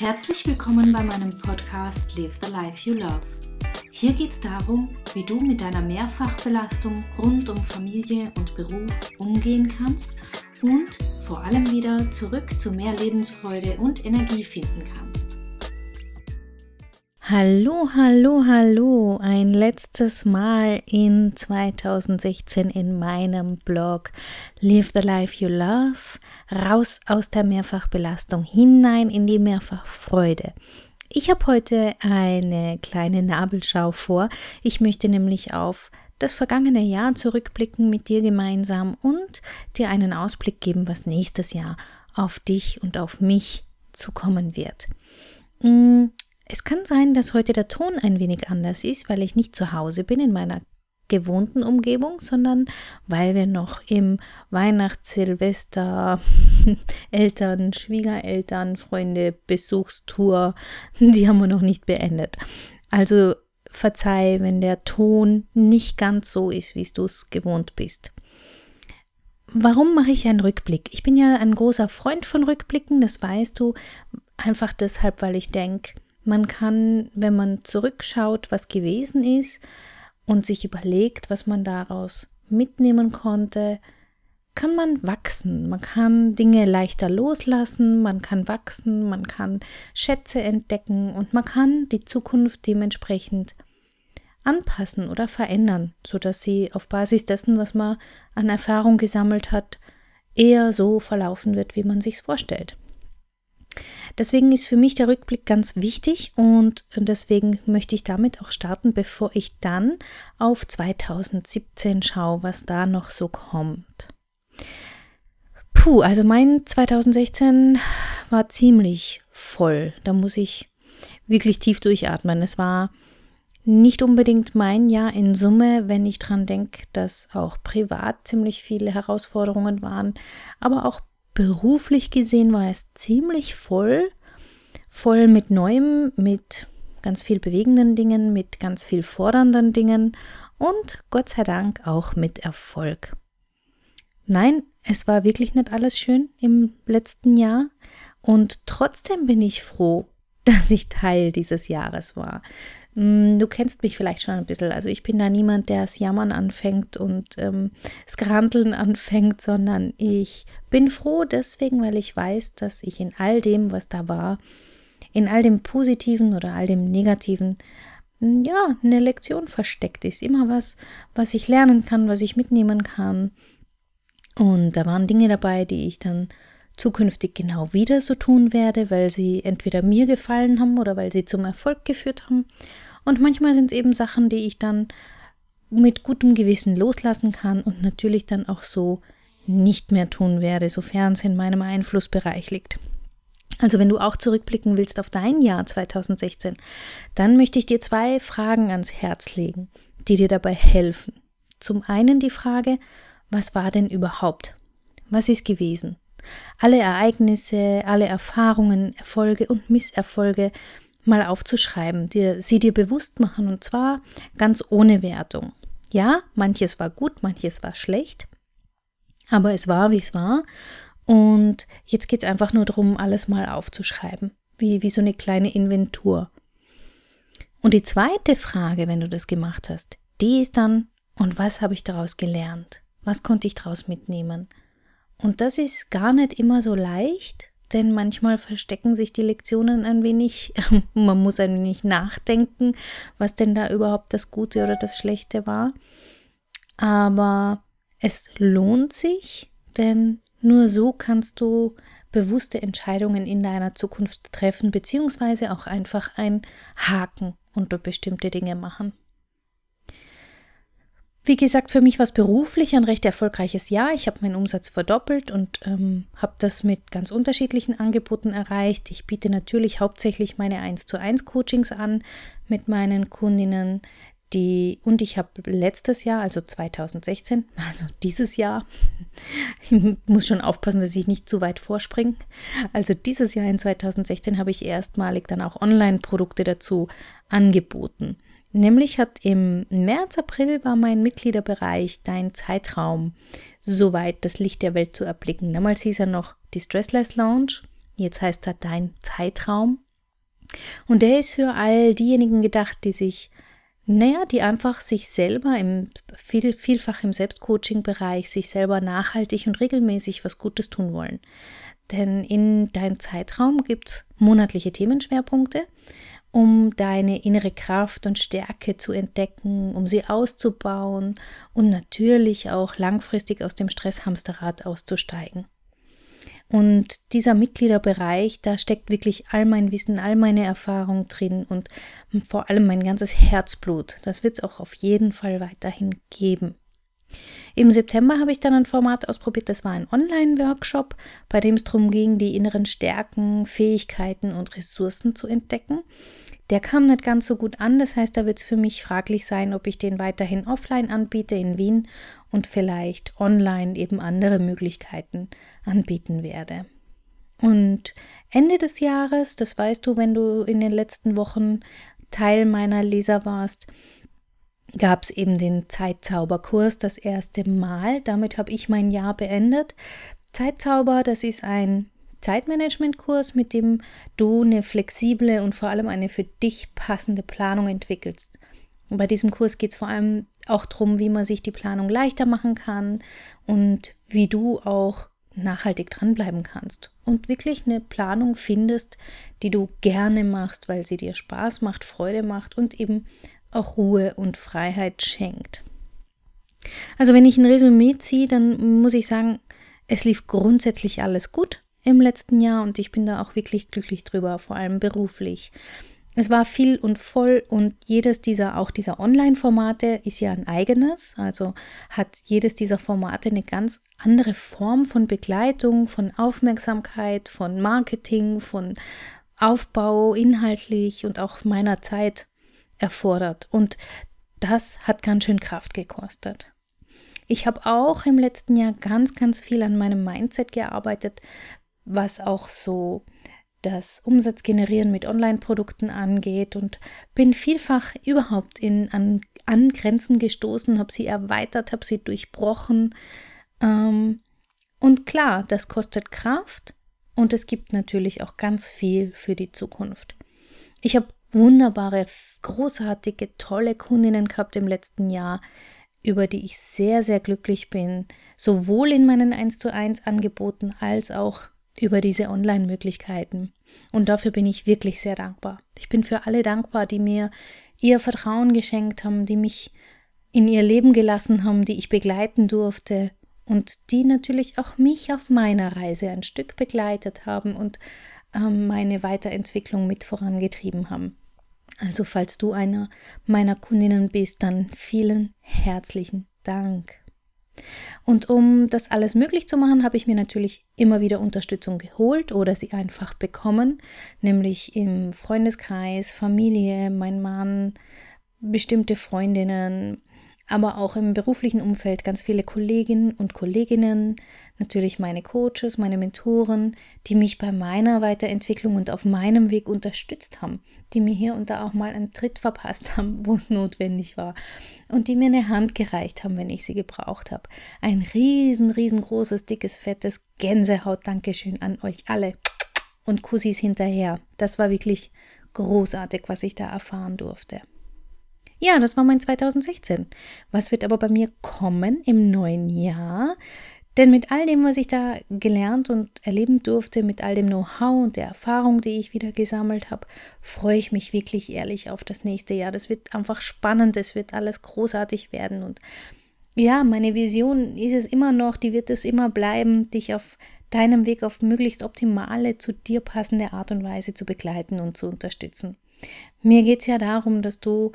Herzlich willkommen bei meinem Podcast Live the Life You Love. Hier geht es darum, wie du mit deiner Mehrfachbelastung rund um Familie und Beruf umgehen kannst und vor allem wieder zurück zu mehr Lebensfreude und Energie finden kannst. Hallo, hallo, hallo. Ein letztes Mal in 2016 in meinem Blog Live the Life You Love. Raus aus der Mehrfachbelastung hinein in die Mehrfachfreude. Ich habe heute eine kleine Nabelschau vor. Ich möchte nämlich auf das vergangene Jahr zurückblicken mit dir gemeinsam und dir einen Ausblick geben, was nächstes Jahr auf dich und auf mich zukommen wird. Mm, es kann sein, dass heute der Ton ein wenig anders ist, weil ich nicht zu Hause bin in meiner gewohnten Umgebung, sondern weil wir noch im Weihnachts-, Silvester-, Eltern-, Schwiegereltern-, Freunde-, Besuchstour, die haben wir noch nicht beendet. Also verzeih, wenn der Ton nicht ganz so ist, wie du es gewohnt bist. Warum mache ich einen Rückblick? Ich bin ja ein großer Freund von Rückblicken, das weißt du, einfach deshalb, weil ich denke, man kann, wenn man zurückschaut, was gewesen ist und sich überlegt, was man daraus mitnehmen konnte, kann man wachsen. Man kann Dinge leichter loslassen, man kann wachsen, man kann Schätze entdecken und man kann die Zukunft dementsprechend anpassen oder verändern, sodass sie auf Basis dessen, was man an Erfahrung gesammelt hat, eher so verlaufen wird, wie man sich vorstellt. Deswegen ist für mich der Rückblick ganz wichtig und deswegen möchte ich damit auch starten, bevor ich dann auf 2017 schaue, was da noch so kommt. Puh, also mein 2016 war ziemlich voll. Da muss ich wirklich tief durchatmen. Es war nicht unbedingt mein Jahr in Summe, wenn ich dran denke, dass auch privat ziemlich viele Herausforderungen waren, aber auch beruflich gesehen war es ziemlich voll, voll mit Neuem, mit ganz viel bewegenden Dingen, mit ganz viel fordernden Dingen und Gott sei Dank auch mit Erfolg. Nein, es war wirklich nicht alles schön im letzten Jahr und trotzdem bin ich froh, dass ich Teil dieses Jahres war. Mm, du kennst mich vielleicht schon ein bisschen. Also ich bin da niemand, der das Jammern anfängt und ähm, das Granteln anfängt, sondern ich bin froh deswegen, weil ich weiß, dass ich in all dem, was da war, in all dem Positiven oder all dem Negativen, mm, ja, eine Lektion versteckt ist. Immer was, was ich lernen kann, was ich mitnehmen kann. Und da waren Dinge dabei, die ich dann zukünftig genau wieder so tun werde, weil sie entweder mir gefallen haben oder weil sie zum Erfolg geführt haben. Und manchmal sind es eben Sachen, die ich dann mit gutem Gewissen loslassen kann und natürlich dann auch so nicht mehr tun werde, sofern es in meinem Einflussbereich liegt. Also wenn du auch zurückblicken willst auf dein Jahr 2016, dann möchte ich dir zwei Fragen ans Herz legen, die dir dabei helfen. Zum einen die Frage, was war denn überhaupt? Was ist gewesen? Alle Ereignisse, alle Erfahrungen, Erfolge und Misserfolge, mal aufzuschreiben, dir, sie dir bewusst machen und zwar ganz ohne Wertung. Ja, manches war gut, manches war schlecht, aber es war, wie es war. Und jetzt geht es einfach nur darum, alles mal aufzuschreiben, wie, wie so eine kleine Inventur. Und die zweite Frage, wenn du das gemacht hast, die ist dann, und was habe ich daraus gelernt? Was konnte ich daraus mitnehmen? Und das ist gar nicht immer so leicht, denn manchmal verstecken sich die Lektionen ein wenig. Man muss ein wenig nachdenken, was denn da überhaupt das Gute oder das Schlechte war. Aber es lohnt sich, denn nur so kannst du bewusste Entscheidungen in deiner Zukunft treffen, beziehungsweise auch einfach ein Haken unter bestimmte Dinge machen. Wie gesagt, für mich war es beruflich ein recht erfolgreiches Jahr. Ich habe meinen Umsatz verdoppelt und ähm, habe das mit ganz unterschiedlichen Angeboten erreicht. Ich biete natürlich hauptsächlich meine 1 zu 1 Coachings an mit meinen Kundinnen, die und ich habe letztes Jahr, also 2016, also dieses Jahr, ich muss schon aufpassen, dass ich nicht zu weit vorspringe. Also dieses Jahr in 2016 habe ich erstmalig dann auch Online-Produkte dazu angeboten. Nämlich hat im März, April war mein Mitgliederbereich Dein Zeitraum, soweit das Licht der Welt zu erblicken. Damals hieß er noch die Stressless Lounge, jetzt heißt er Dein Zeitraum. Und der ist für all diejenigen gedacht, die sich, naja, die einfach sich selber im viel, vielfach im Selbstcoaching-Bereich sich selber nachhaltig und regelmäßig was Gutes tun wollen. Denn in deinem Zeitraum gibt es monatliche Themenschwerpunkte, um deine innere Kraft und Stärke zu entdecken, um sie auszubauen und natürlich auch langfristig aus dem Stresshamsterrad auszusteigen. Und dieser Mitgliederbereich, da steckt wirklich all mein Wissen, all meine Erfahrung drin und vor allem mein ganzes Herzblut. Das wird es auch auf jeden Fall weiterhin geben. Im September habe ich dann ein Format ausprobiert, das war ein Online-Workshop, bei dem es darum ging, die inneren Stärken, Fähigkeiten und Ressourcen zu entdecken. Der kam nicht ganz so gut an, das heißt, da wird es für mich fraglich sein, ob ich den weiterhin offline anbiete in Wien und vielleicht online eben andere Möglichkeiten anbieten werde. Und Ende des Jahres, das weißt du, wenn du in den letzten Wochen Teil meiner Leser warst, gab es eben den Zeitzauberkurs das erste Mal. Damit habe ich mein Jahr beendet. Zeitzauber, das ist ein Zeitmanagementkurs, mit dem du eine flexible und vor allem eine für dich passende Planung entwickelst. Und bei diesem Kurs geht es vor allem auch darum, wie man sich die Planung leichter machen kann und wie du auch nachhaltig dranbleiben kannst und wirklich eine Planung findest, die du gerne machst, weil sie dir Spaß macht, Freude macht und eben auch Ruhe und Freiheit schenkt. Also wenn ich ein Resümee ziehe, dann muss ich sagen, es lief grundsätzlich alles gut im letzten Jahr und ich bin da auch wirklich glücklich drüber, vor allem beruflich. Es war viel und voll und jedes dieser, auch dieser Online-Formate ist ja ein eigenes, also hat jedes dieser Formate eine ganz andere Form von Begleitung, von Aufmerksamkeit, von Marketing, von Aufbau inhaltlich und auch meiner Zeit erfordert. Und das hat ganz schön Kraft gekostet. Ich habe auch im letzten Jahr ganz, ganz viel an meinem Mindset gearbeitet, was auch so das Umsatzgenerieren mit Online-Produkten angeht und bin vielfach überhaupt in, an, an Grenzen gestoßen, habe sie erweitert, habe sie durchbrochen. Ähm, und klar, das kostet Kraft und es gibt natürlich auch ganz viel für die Zukunft. Ich habe wunderbare, großartige, tolle Kundinnen gehabt im letzten Jahr, über die ich sehr, sehr glücklich bin, sowohl in meinen 1 zu 1 Angeboten als auch über diese Online-Möglichkeiten. Und dafür bin ich wirklich sehr dankbar. Ich bin für alle dankbar, die mir ihr Vertrauen geschenkt haben, die mich in ihr Leben gelassen haben, die ich begleiten durfte und die natürlich auch mich auf meiner Reise ein Stück begleitet haben und meine Weiterentwicklung mit vorangetrieben haben. Also falls du einer meiner Kundinnen bist, dann vielen herzlichen Dank. Und um das alles möglich zu machen, habe ich mir natürlich immer wieder Unterstützung geholt oder sie einfach bekommen, nämlich im Freundeskreis, Familie, mein Mann, bestimmte Freundinnen, aber auch im beruflichen Umfeld ganz viele Kolleginnen und Kolleginnen, natürlich meine Coaches, meine Mentoren, die mich bei meiner Weiterentwicklung und auf meinem Weg unterstützt haben, die mir hier und da auch mal einen Tritt verpasst haben, wo es notwendig war und die mir eine Hand gereicht haben, wenn ich sie gebraucht habe. Ein riesen, riesengroßes, dickes, fettes Gänsehaut-Dankeschön an euch alle und Kussis hinterher. Das war wirklich großartig, was ich da erfahren durfte. Ja, das war mein 2016. Was wird aber bei mir kommen im neuen Jahr? Denn mit all dem, was ich da gelernt und erleben durfte, mit all dem Know-how und der Erfahrung, die ich wieder gesammelt habe, freue ich mich wirklich ehrlich auf das nächste Jahr. Das wird einfach spannend, es wird alles großartig werden und ja, meine Vision ist es immer noch, die wird es immer bleiben, dich auf deinem Weg auf möglichst optimale, zu dir passende Art und Weise zu begleiten und zu unterstützen. Mir geht es ja darum, dass du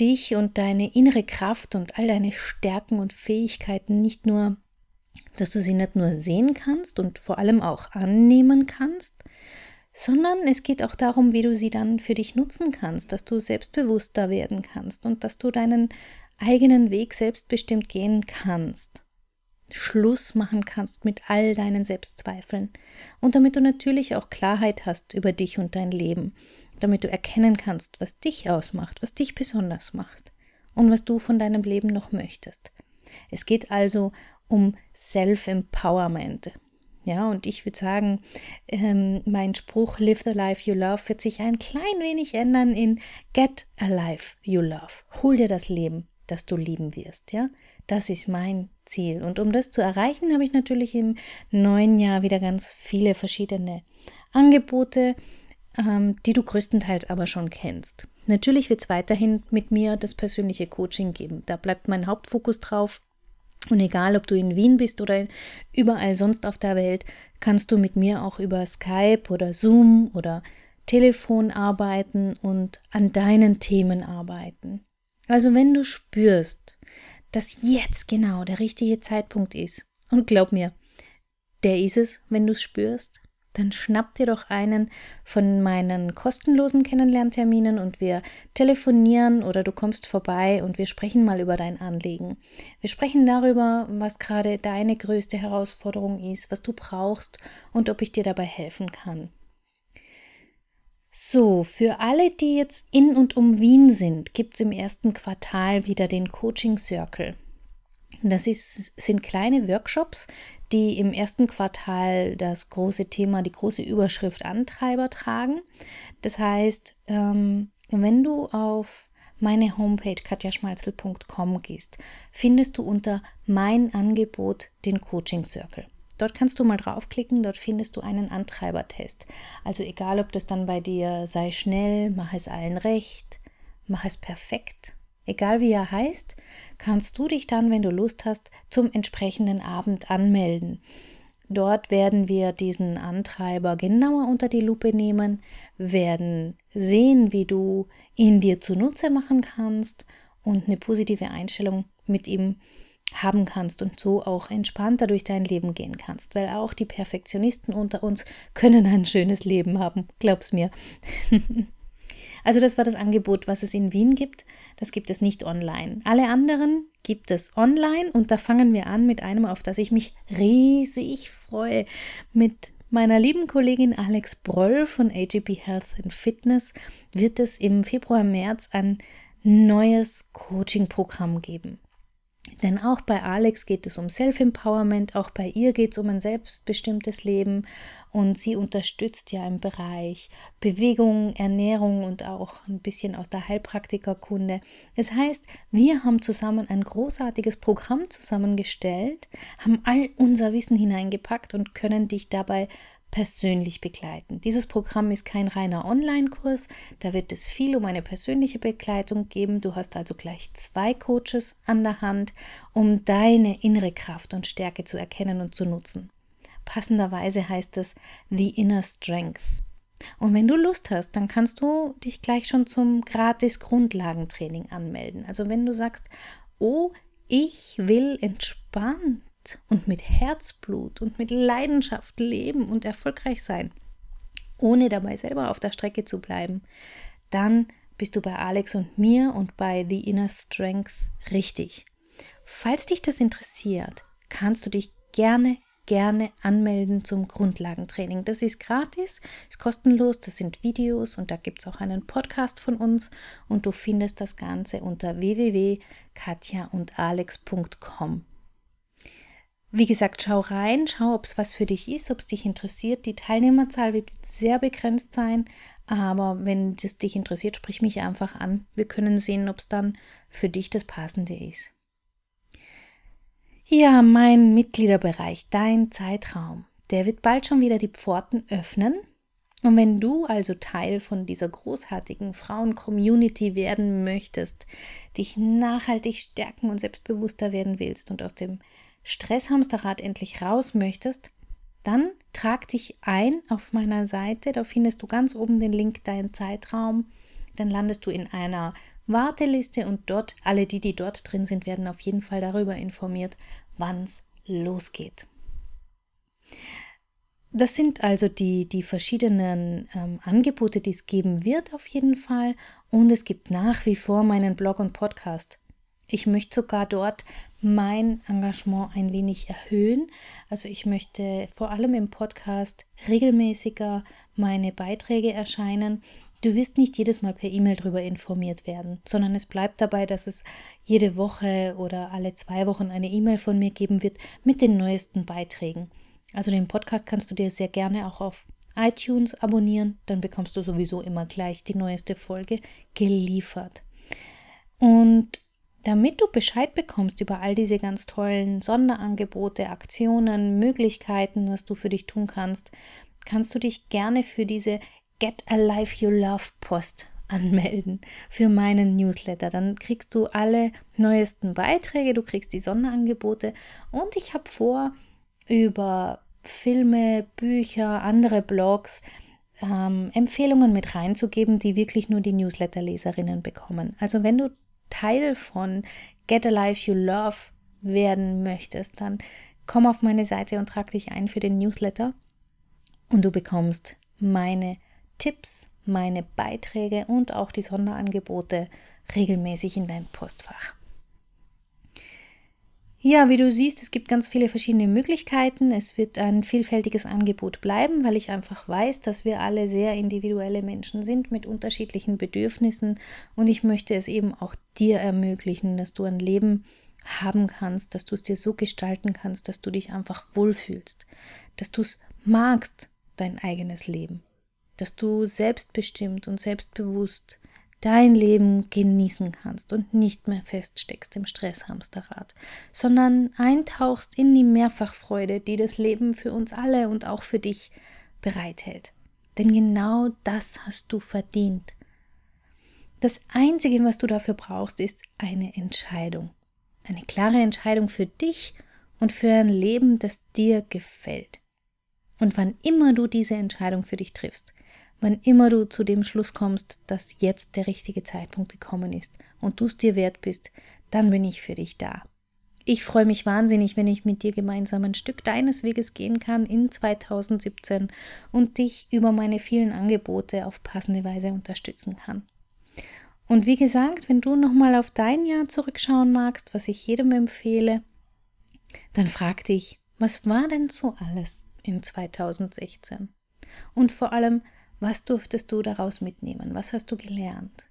dich und deine innere Kraft und all deine Stärken und Fähigkeiten nicht nur, dass du sie nicht nur sehen kannst und vor allem auch annehmen kannst, sondern es geht auch darum, wie du sie dann für dich nutzen kannst, dass du selbstbewusster werden kannst und dass du deinen eigenen Weg selbstbestimmt gehen kannst. Schluss machen kannst mit all deinen Selbstzweifeln und damit du natürlich auch Klarheit hast über dich und dein Leben damit du erkennen kannst, was dich ausmacht, was dich besonders macht und was du von deinem Leben noch möchtest. Es geht also um Self-Empowerment. Ja, und ich würde sagen, ähm, mein Spruch Live the Life You Love wird sich ein klein wenig ändern in Get a Life You Love. Hol dir das Leben, das du lieben wirst. Ja, das ist mein Ziel. Und um das zu erreichen, habe ich natürlich im neuen Jahr wieder ganz viele verschiedene Angebote, ähm, die du größtenteils aber schon kennst. Natürlich wird es weiterhin mit mir das persönliche Coaching geben. Da bleibt mein Hauptfokus drauf. Und egal, ob du in Wien bist oder überall sonst auf der Welt, kannst du mit mir auch über Skype oder Zoom oder Telefon arbeiten und an deinen Themen arbeiten. Also wenn du spürst, dass jetzt genau der richtige Zeitpunkt ist, und glaub mir, der ist es, wenn du es spürst, dann schnapp dir doch einen von meinen kostenlosen Kennenlernterminen und wir telefonieren oder du kommst vorbei und wir sprechen mal über dein Anliegen. Wir sprechen darüber, was gerade deine größte Herausforderung ist, was du brauchst und ob ich dir dabei helfen kann. So, für alle, die jetzt in und um Wien sind, gibt es im ersten Quartal wieder den Coaching Circle. Das ist, sind kleine Workshops, die im ersten Quartal das große Thema, die große Überschrift Antreiber tragen. Das heißt, ähm, wenn du auf meine Homepage katjaschmalzel.com gehst, findest du unter Mein Angebot den Coaching Circle. Dort kannst du mal draufklicken, dort findest du einen Antreibertest. Also egal, ob das dann bei dir sei schnell, mach es allen recht, mach es perfekt egal wie er heißt, kannst du dich dann, wenn du Lust hast, zum entsprechenden Abend anmelden. Dort werden wir diesen Antreiber genauer unter die Lupe nehmen, werden sehen, wie du ihn dir zunutze machen kannst und eine positive Einstellung mit ihm haben kannst und so auch entspannter durch dein Leben gehen kannst, weil auch die Perfektionisten unter uns können ein schönes Leben haben, glaub's mir. Also das war das Angebot, was es in Wien gibt. Das gibt es nicht online. Alle anderen gibt es online und da fangen wir an mit einem, auf das ich mich riesig freue, mit meiner lieben Kollegin Alex Broll von AGP Health and Fitness wird es im Februar, März ein neues Coaching-Programm geben. Denn auch bei Alex geht es um Self-Empowerment, auch bei ihr geht es um ein selbstbestimmtes Leben und sie unterstützt ja im Bereich Bewegung, Ernährung und auch ein bisschen aus der Heilpraktikerkunde. Das heißt, wir haben zusammen ein großartiges Programm zusammengestellt, haben all unser Wissen hineingepackt und können dich dabei persönlich begleiten. Dieses Programm ist kein reiner Online-Kurs, da wird es viel um eine persönliche Begleitung geben. Du hast also gleich zwei Coaches an der Hand, um deine innere Kraft und Stärke zu erkennen und zu nutzen. Passenderweise heißt es The Inner Strength. Und wenn du Lust hast, dann kannst du dich gleich schon zum gratis Grundlagentraining anmelden. Also wenn du sagst, oh, ich will entspannt und mit Herzblut und mit Leidenschaft leben und erfolgreich sein, ohne dabei selber auf der Strecke zu bleiben, dann bist du bei Alex und mir und bei The Inner Strength richtig. Falls dich das interessiert, kannst du dich gerne gerne anmelden zum Grundlagentraining. Das ist gratis, ist kostenlos, das sind Videos und da gibt es auch einen Podcast von uns und du findest das Ganze unter www.katjaundalex.com. Wie gesagt, schau rein, schau, ob es was für dich ist, ob es dich interessiert. Die Teilnehmerzahl wird sehr begrenzt sein, aber wenn es dich interessiert, sprich mich einfach an. Wir können sehen, ob es dann für dich das Passende ist. Ja, mein Mitgliederbereich, dein Zeitraum, der wird bald schon wieder die Pforten öffnen. Und wenn du also Teil von dieser großartigen Frauen-Community werden möchtest, dich nachhaltig stärken und selbstbewusster werden willst und aus dem Stresshamsterrad endlich raus möchtest, dann trag dich ein auf meiner Seite. Da findest du ganz oben den Link Dein Zeitraum. Dann landest du in einer Warteliste und dort, alle die, die dort drin sind, werden auf jeden Fall darüber informiert, wann es losgeht. Das sind also die, die verschiedenen ähm, Angebote, die es geben wird auf jeden Fall. Und es gibt nach wie vor meinen Blog und Podcast. Ich möchte sogar dort mein Engagement ein wenig erhöhen. Also ich möchte vor allem im Podcast regelmäßiger meine Beiträge erscheinen. Du wirst nicht jedes Mal per E-Mail darüber informiert werden, sondern es bleibt dabei, dass es jede Woche oder alle zwei Wochen eine E-Mail von mir geben wird mit den neuesten Beiträgen. Also den Podcast kannst du dir sehr gerne auch auf iTunes abonnieren, dann bekommst du sowieso immer gleich die neueste Folge geliefert. Und damit du Bescheid bekommst über all diese ganz tollen Sonderangebote, Aktionen, Möglichkeiten, was du für dich tun kannst, kannst du dich gerne für diese Get a Life You Love Post anmelden für meinen Newsletter. Dann kriegst du alle neuesten Beiträge, du kriegst die Sonderangebote und ich habe vor, über Filme, Bücher, andere Blogs ähm, Empfehlungen mit reinzugeben, die wirklich nur die Newsletter-Leserinnen bekommen. Also wenn du Teil von Get a Life You Love werden möchtest, dann komm auf meine Seite und trag dich ein für den Newsletter und du bekommst meine Tipps, meine Beiträge und auch die Sonderangebote regelmäßig in dein Postfach. Ja, wie du siehst, es gibt ganz viele verschiedene Möglichkeiten. Es wird ein vielfältiges Angebot bleiben, weil ich einfach weiß, dass wir alle sehr individuelle Menschen sind mit unterschiedlichen Bedürfnissen und ich möchte es eben auch dir ermöglichen, dass du ein Leben haben kannst, dass du es dir so gestalten kannst, dass du dich einfach wohlfühlst, dass du es magst, dein eigenes Leben, dass du selbstbestimmt und selbstbewusst dein Leben genießen kannst und nicht mehr feststeckst im Stresshamsterrad, sondern eintauchst in die Mehrfachfreude, die das Leben für uns alle und auch für dich bereithält. Denn genau das hast du verdient. Das Einzige, was du dafür brauchst, ist eine Entscheidung. Eine klare Entscheidung für dich und für ein Leben, das dir gefällt. Und wann immer du diese Entscheidung für dich triffst, wann immer du zu dem Schluss kommst, dass jetzt der richtige Zeitpunkt gekommen ist und du es dir wert bist, dann bin ich für dich da. Ich freue mich wahnsinnig, wenn ich mit dir gemeinsam ein Stück deines Weges gehen kann in 2017 und dich über meine vielen Angebote auf passende Weise unterstützen kann. Und wie gesagt, wenn du nochmal auf dein Jahr zurückschauen magst, was ich jedem empfehle, dann frag dich, was war denn so alles in 2016? Und vor allem, was durftest du daraus mitnehmen? Was hast du gelernt?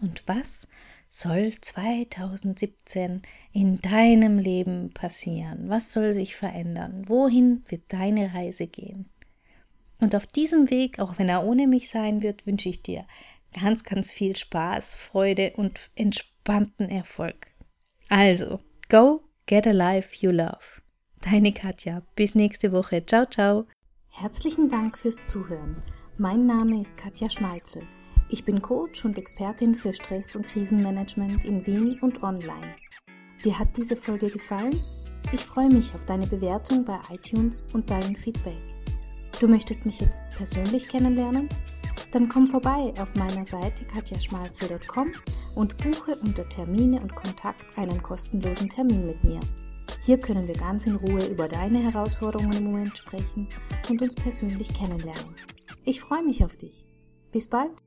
Und was soll 2017 in deinem Leben passieren? Was soll sich verändern? Wohin wird deine Reise gehen? Und auf diesem Weg, auch wenn er ohne mich sein wird, wünsche ich dir ganz, ganz viel Spaß, Freude und entspannten Erfolg. Also, go get a life you love. Deine Katja. Bis nächste Woche. Ciao, ciao. Herzlichen Dank fürs Zuhören. Mein Name ist Katja Schmalzel. Ich bin Coach und Expertin für Stress- und Krisenmanagement in Wien und online. Dir hat diese Folge gefallen? Ich freue mich auf deine Bewertung bei iTunes und dein Feedback. Du möchtest mich jetzt persönlich kennenlernen? Dann komm vorbei auf meiner Seite katjaschmalzel.com und buche unter Termine und Kontakt einen kostenlosen Termin mit mir. Hier können wir ganz in Ruhe über deine Herausforderungen im Moment sprechen und uns persönlich kennenlernen. Ich freue mich auf dich. Bis bald.